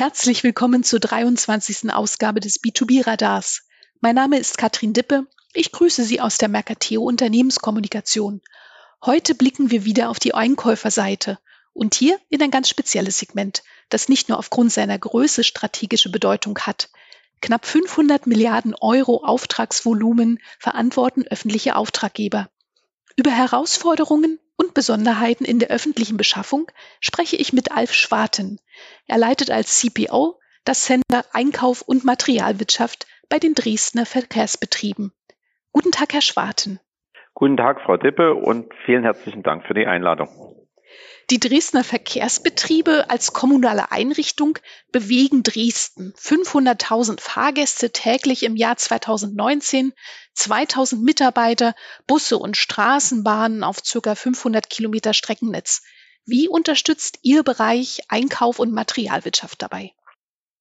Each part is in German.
Herzlich willkommen zur 23. Ausgabe des B2B-Radars. Mein Name ist Katrin Dippe. Ich grüße Sie aus der Mercateo Unternehmenskommunikation. Heute blicken wir wieder auf die Einkäuferseite und hier in ein ganz spezielles Segment, das nicht nur aufgrund seiner Größe strategische Bedeutung hat. Knapp 500 Milliarden Euro Auftragsvolumen verantworten öffentliche Auftraggeber. Über Herausforderungen und Besonderheiten in der öffentlichen Beschaffung spreche ich mit Alf Schwarten. Er leitet als CPO das Center Einkauf und Materialwirtschaft bei den Dresdner Verkehrsbetrieben. Guten Tag, Herr Schwarten. Guten Tag, Frau Dippe, und vielen herzlichen Dank für die Einladung. Die Dresdner Verkehrsbetriebe als kommunale Einrichtung bewegen Dresden. 500.000 Fahrgäste täglich im Jahr 2019, 2000 Mitarbeiter, Busse und Straßenbahnen auf ca. 500 Kilometer Streckennetz. Wie unterstützt Ihr Bereich Einkauf und Materialwirtschaft dabei?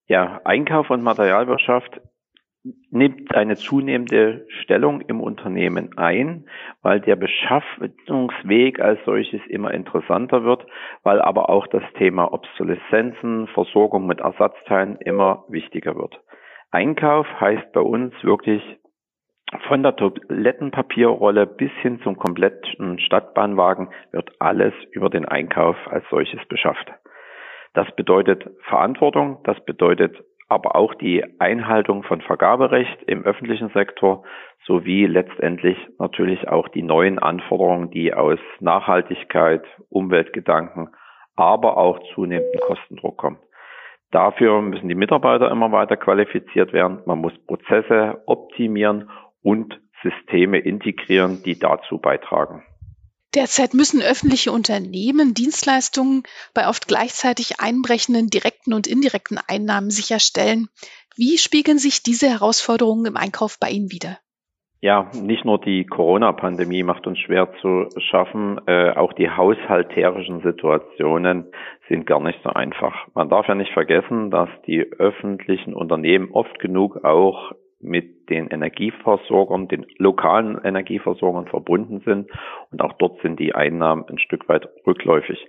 Ja, Einkauf und Materialwirtschaft nimmt eine zunehmende Stellung im Unternehmen ein, weil der Beschaffungsweg als solches immer interessanter wird, weil aber auch das Thema Obsoleszenzen, Versorgung mit Ersatzteilen immer wichtiger wird. Einkauf heißt bei uns wirklich von der Toilettenpapierrolle bis hin zum kompletten Stadtbahnwagen wird alles über den Einkauf als solches beschafft. Das bedeutet Verantwortung, das bedeutet aber auch die Einhaltung von Vergaberecht im öffentlichen Sektor sowie letztendlich natürlich auch die neuen Anforderungen, die aus Nachhaltigkeit, Umweltgedanken, aber auch zunehmendem Kostendruck kommen. Dafür müssen die Mitarbeiter immer weiter qualifiziert werden. Man muss Prozesse optimieren und Systeme integrieren, die dazu beitragen. Derzeit müssen öffentliche Unternehmen Dienstleistungen bei oft gleichzeitig einbrechenden direkten und indirekten Einnahmen sicherstellen. Wie spiegeln sich diese Herausforderungen im Einkauf bei Ihnen wider? Ja, nicht nur die Corona-Pandemie macht uns schwer zu schaffen, äh, auch die haushalterischen Situationen sind gar nicht so einfach. Man darf ja nicht vergessen, dass die öffentlichen Unternehmen oft genug auch mit den Energieversorgern, den lokalen Energieversorgern verbunden sind. Und auch dort sind die Einnahmen ein Stück weit rückläufig,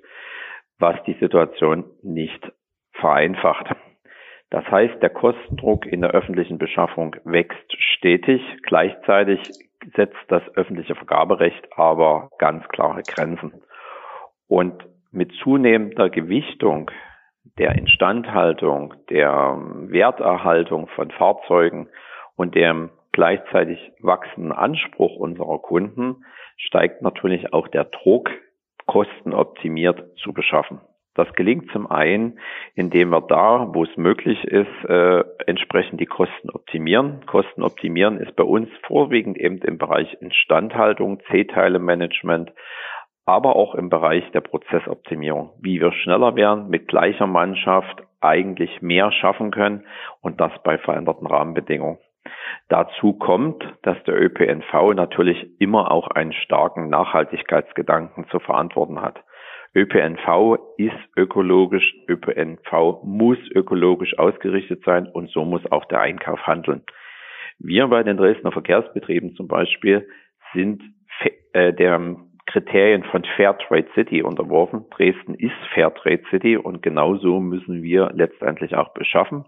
was die Situation nicht vereinfacht. Das heißt, der Kostendruck in der öffentlichen Beschaffung wächst stetig. Gleichzeitig setzt das öffentliche Vergaberecht aber ganz klare Grenzen. Und mit zunehmender Gewichtung der Instandhaltung, der Werterhaltung von Fahrzeugen und dem gleichzeitig wachsenden Anspruch unserer Kunden steigt natürlich auch der Druck, kostenoptimiert zu beschaffen. Das gelingt zum einen, indem wir da, wo es möglich ist, äh, entsprechend die Kosten optimieren. Kosten optimieren ist bei uns vorwiegend eben im Bereich Instandhaltung, C-Teile-Management, aber auch im Bereich der Prozessoptimierung, wie wir schneller werden, mit gleicher Mannschaft eigentlich mehr schaffen können und das bei veränderten Rahmenbedingungen. Dazu kommt, dass der ÖPNV natürlich immer auch einen starken Nachhaltigkeitsgedanken zu verantworten hat. ÖPNV ist ökologisch, ÖPNV muss ökologisch ausgerichtet sein und so muss auch der Einkauf handeln. Wir bei den Dresdner Verkehrsbetrieben zum Beispiel sind äh, der Kriterien von Fairtrade City unterworfen. Dresden ist Fairtrade City und genauso müssen wir letztendlich auch beschaffen.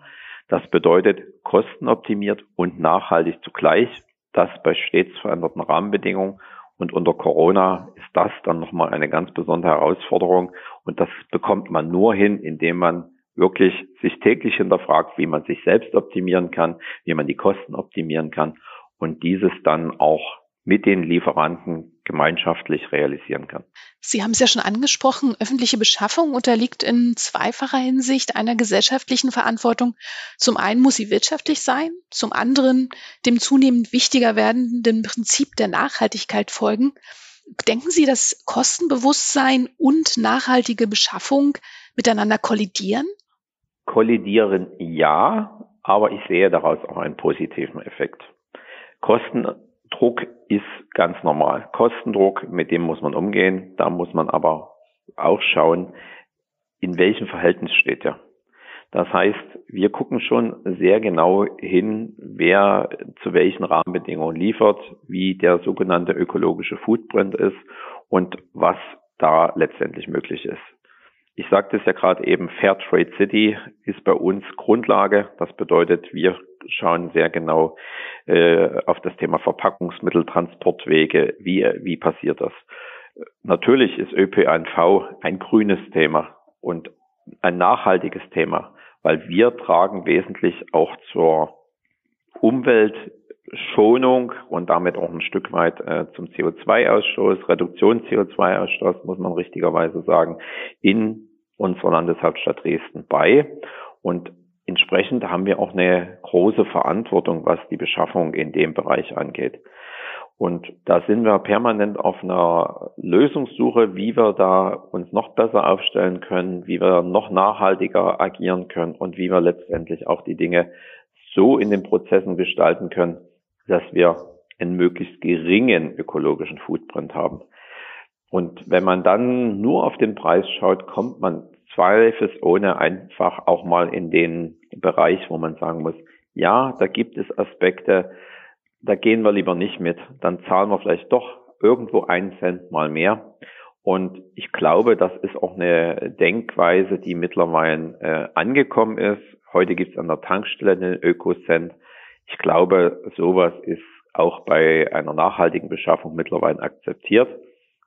Das bedeutet kostenoptimiert und nachhaltig zugleich. Das bei stets veränderten Rahmenbedingungen. Und unter Corona ist das dann nochmal eine ganz besondere Herausforderung. Und das bekommt man nur hin, indem man wirklich sich täglich hinterfragt, wie man sich selbst optimieren kann, wie man die Kosten optimieren kann und dieses dann auch mit den Lieferanten gemeinschaftlich realisieren kann. Sie haben es ja schon angesprochen, öffentliche Beschaffung unterliegt in zweifacher Hinsicht einer gesellschaftlichen Verantwortung. Zum einen muss sie wirtschaftlich sein, zum anderen dem zunehmend wichtiger werdenden Prinzip der Nachhaltigkeit folgen. Denken Sie, dass Kostenbewusstsein und nachhaltige Beschaffung miteinander kollidieren? Kollidieren ja, aber ich sehe daraus auch einen positiven Effekt. Kosten Druck ist ganz normal. Kostendruck, mit dem muss man umgehen. Da muss man aber auch schauen, in welchem Verhältnis steht er. Das heißt, wir gucken schon sehr genau hin, wer zu welchen Rahmenbedingungen liefert, wie der sogenannte ökologische Footprint ist und was da letztendlich möglich ist. Ich sagte es ja gerade eben, Fair Trade City ist bei uns Grundlage. Das bedeutet, wir schauen sehr genau äh, auf das Thema Verpackungsmittel, Transportwege. Wie, wie passiert das? Natürlich ist ÖPNV ein grünes Thema und ein nachhaltiges Thema, weil wir tragen wesentlich auch zur Umweltschonung und damit auch ein Stück weit äh, zum CO2-Ausstoß, Reduktion CO2-Ausstoß, muss man richtigerweise sagen, in unserer Landeshauptstadt Dresden bei. Und entsprechend haben wir auch eine große Verantwortung, was die Beschaffung in dem Bereich angeht. Und da sind wir permanent auf einer Lösungssuche, wie wir da uns noch besser aufstellen können, wie wir noch nachhaltiger agieren können und wie wir letztendlich auch die Dinge so in den Prozessen gestalten können, dass wir einen möglichst geringen ökologischen Footprint haben. Und wenn man dann nur auf den Preis schaut, kommt man zweifelsohne einfach auch mal in den Bereich, wo man sagen muss, ja, da gibt es Aspekte, da gehen wir lieber nicht mit. Dann zahlen wir vielleicht doch irgendwo einen Cent mal mehr. Und ich glaube, das ist auch eine Denkweise, die mittlerweile äh, angekommen ist. Heute gibt es an der Tankstelle den Ökocent. Ich glaube, sowas ist auch bei einer nachhaltigen Beschaffung mittlerweile akzeptiert.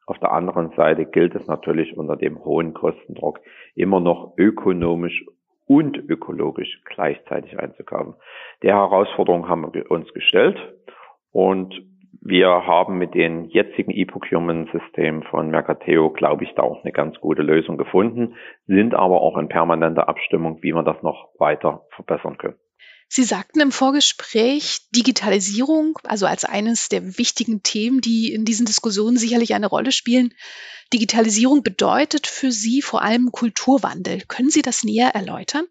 Auf der anderen Seite gilt es natürlich unter dem hohen Kostendruck immer noch ökonomisch und ökologisch gleichzeitig einzukaufen. Der Herausforderung haben wir uns gestellt und wir haben mit den jetzigen E-Procurement-Systemen von Mercateo, glaube ich, da auch eine ganz gute Lösung gefunden, sind aber auch in permanenter Abstimmung, wie wir das noch weiter verbessern können. Sie sagten im Vorgespräch Digitalisierung, also als eines der wichtigen Themen, die in diesen Diskussionen sicherlich eine Rolle spielen. Digitalisierung bedeutet für Sie vor allem Kulturwandel. Können Sie das näher erläutern?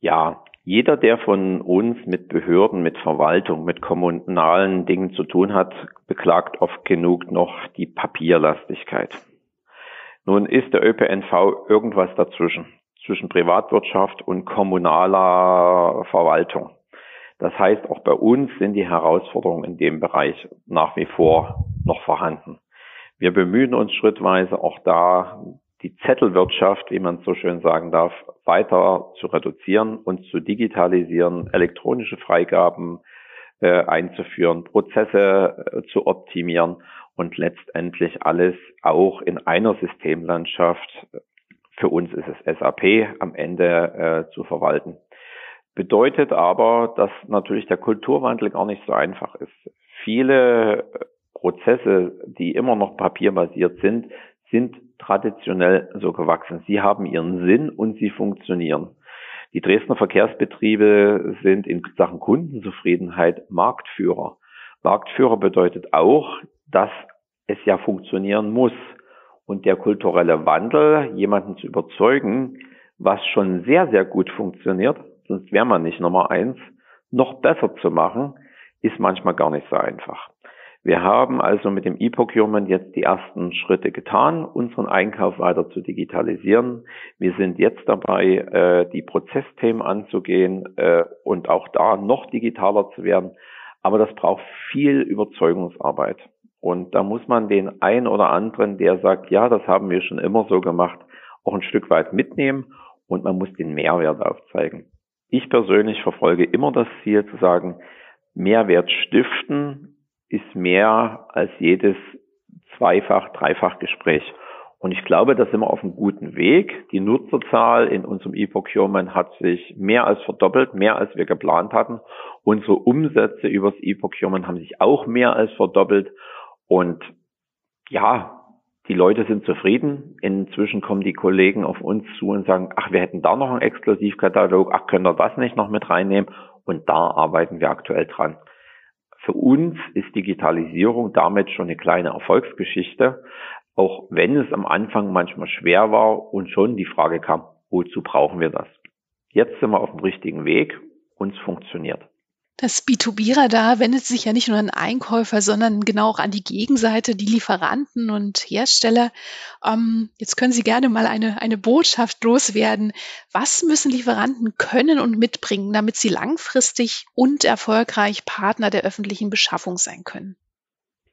Ja, jeder, der von uns mit Behörden, mit Verwaltung, mit kommunalen Dingen zu tun hat, beklagt oft genug noch die Papierlastigkeit. Nun ist der ÖPNV irgendwas dazwischen, zwischen Privatwirtschaft und kommunaler Verwaltung. Das heißt, auch bei uns sind die Herausforderungen in dem Bereich nach wie vor noch vorhanden. Wir bemühen uns schrittweise auch da die Zettelwirtschaft, wie man so schön sagen darf, weiter zu reduzieren und zu digitalisieren, elektronische Freigaben äh, einzuführen, Prozesse äh, zu optimieren und letztendlich alles auch in einer Systemlandschaft, für uns ist es SAP, am Ende äh, zu verwalten. Bedeutet aber, dass natürlich der Kulturwandel gar nicht so einfach ist. Viele Prozesse, die immer noch papierbasiert sind, sind traditionell so gewachsen. Sie haben ihren Sinn und sie funktionieren. Die Dresdner Verkehrsbetriebe sind in Sachen Kundenzufriedenheit Marktführer. Marktführer bedeutet auch, dass es ja funktionieren muss. Und der kulturelle Wandel, jemanden zu überzeugen, was schon sehr, sehr gut funktioniert, sonst wäre man nicht Nummer eins, noch besser zu machen, ist manchmal gar nicht so einfach. Wir haben also mit dem E-Procurement jetzt die ersten Schritte getan, unseren Einkauf weiter zu digitalisieren. Wir sind jetzt dabei, äh, die Prozessthemen anzugehen äh, und auch da noch digitaler zu werden. Aber das braucht viel Überzeugungsarbeit. Und da muss man den einen oder anderen, der sagt, ja, das haben wir schon immer so gemacht, auch ein Stück weit mitnehmen und man muss den Mehrwert aufzeigen. Ich persönlich verfolge immer das Ziel zu sagen, Mehrwert stiften ist mehr als jedes Zweifach-, Dreifach-Gespräch. Und ich glaube, da sind wir auf einem guten Weg. Die Nutzerzahl in unserem E-Procurement hat sich mehr als verdoppelt, mehr als wir geplant hatten. Unsere Umsätze übers E-Procurement haben sich auch mehr als verdoppelt. Und ja, die Leute sind zufrieden. Inzwischen kommen die Kollegen auf uns zu und sagen, ach, wir hätten da noch einen Exklusivkatalog, ach, können wir das nicht noch mit reinnehmen? Und da arbeiten wir aktuell dran. Für uns ist Digitalisierung damit schon eine kleine Erfolgsgeschichte, auch wenn es am Anfang manchmal schwer war und schon die Frage kam, wozu brauchen wir das? Jetzt sind wir auf dem richtigen Weg, uns funktioniert. Das B2B-Radar wendet sich ja nicht nur an Einkäufer, sondern genau auch an die Gegenseite, die Lieferanten und Hersteller. Ähm, jetzt können Sie gerne mal eine, eine Botschaft loswerden. Was müssen Lieferanten können und mitbringen, damit sie langfristig und erfolgreich Partner der öffentlichen Beschaffung sein können?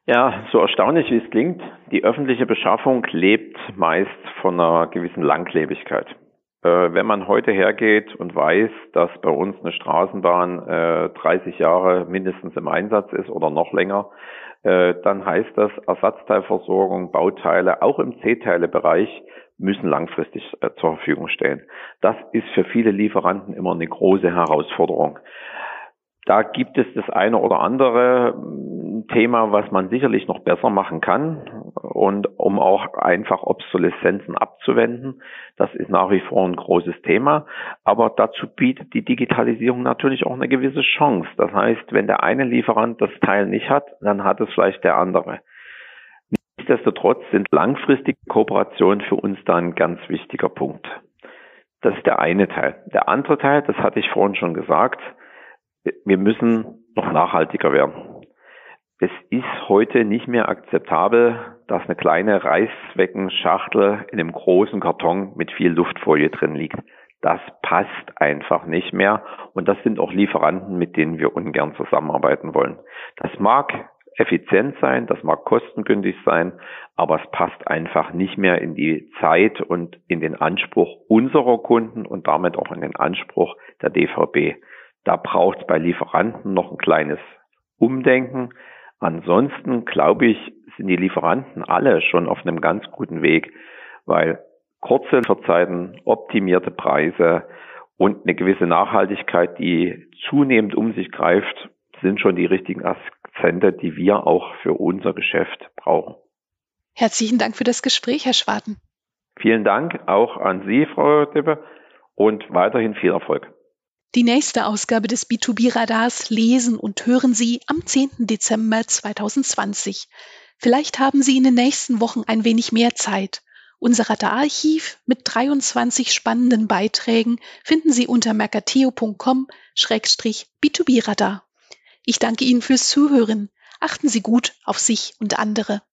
Ja, so erstaunlich wie es klingt, die öffentliche Beschaffung lebt meist von einer gewissen Langlebigkeit. Äh, wenn man heute hergeht und weiß, dass bei uns eine Straßenbahn äh, 30 Jahre mindestens im Einsatz ist oder noch länger, äh, dann heißt das Ersatzteilversorgung, Bauteile, auch im C-Teile-Bereich müssen langfristig äh, zur Verfügung stehen. Das ist für viele Lieferanten immer eine große Herausforderung. Da gibt es das eine oder andere hm, Thema, was man sicherlich noch besser machen kann und um auch einfach Obsoleszenzen abzuwenden. Das ist nach wie vor ein großes Thema. Aber dazu bietet die Digitalisierung natürlich auch eine gewisse Chance. Das heißt, wenn der eine Lieferant das Teil nicht hat, dann hat es vielleicht der andere. Nichtsdestotrotz sind langfristige Kooperationen für uns da ein ganz wichtiger Punkt. Das ist der eine Teil. Der andere Teil, das hatte ich vorhin schon gesagt, wir müssen noch nachhaltiger werden. Es ist heute nicht mehr akzeptabel, dass eine kleine Reißzweckenschachtel in einem großen Karton mit viel Luftfolie drin liegt. Das passt einfach nicht mehr und das sind auch Lieferanten, mit denen wir ungern zusammenarbeiten wollen. Das mag effizient sein, das mag kostengünstig sein, aber es passt einfach nicht mehr in die Zeit und in den Anspruch unserer Kunden und damit auch in den Anspruch der DVB. Da braucht es bei Lieferanten noch ein kleines Umdenken. Ansonsten glaube ich, sind die Lieferanten alle schon auf einem ganz guten Weg, weil kurze Verzeiten, optimierte Preise und eine gewisse Nachhaltigkeit, die zunehmend um sich greift, sind schon die richtigen Akzente, die wir auch für unser Geschäft brauchen. Herzlichen Dank für das Gespräch, Herr Schwarten. Vielen Dank auch an Sie, Frau Dippe, und weiterhin viel Erfolg. Die nächste Ausgabe des B2B-Radars lesen und hören Sie am 10. Dezember 2020. Vielleicht haben Sie in den nächsten Wochen ein wenig mehr Zeit. Unser Radararchiv mit 23 spannenden Beiträgen finden Sie unter mercateo.com-b2b-radar. Ich danke Ihnen fürs Zuhören. Achten Sie gut auf sich und andere.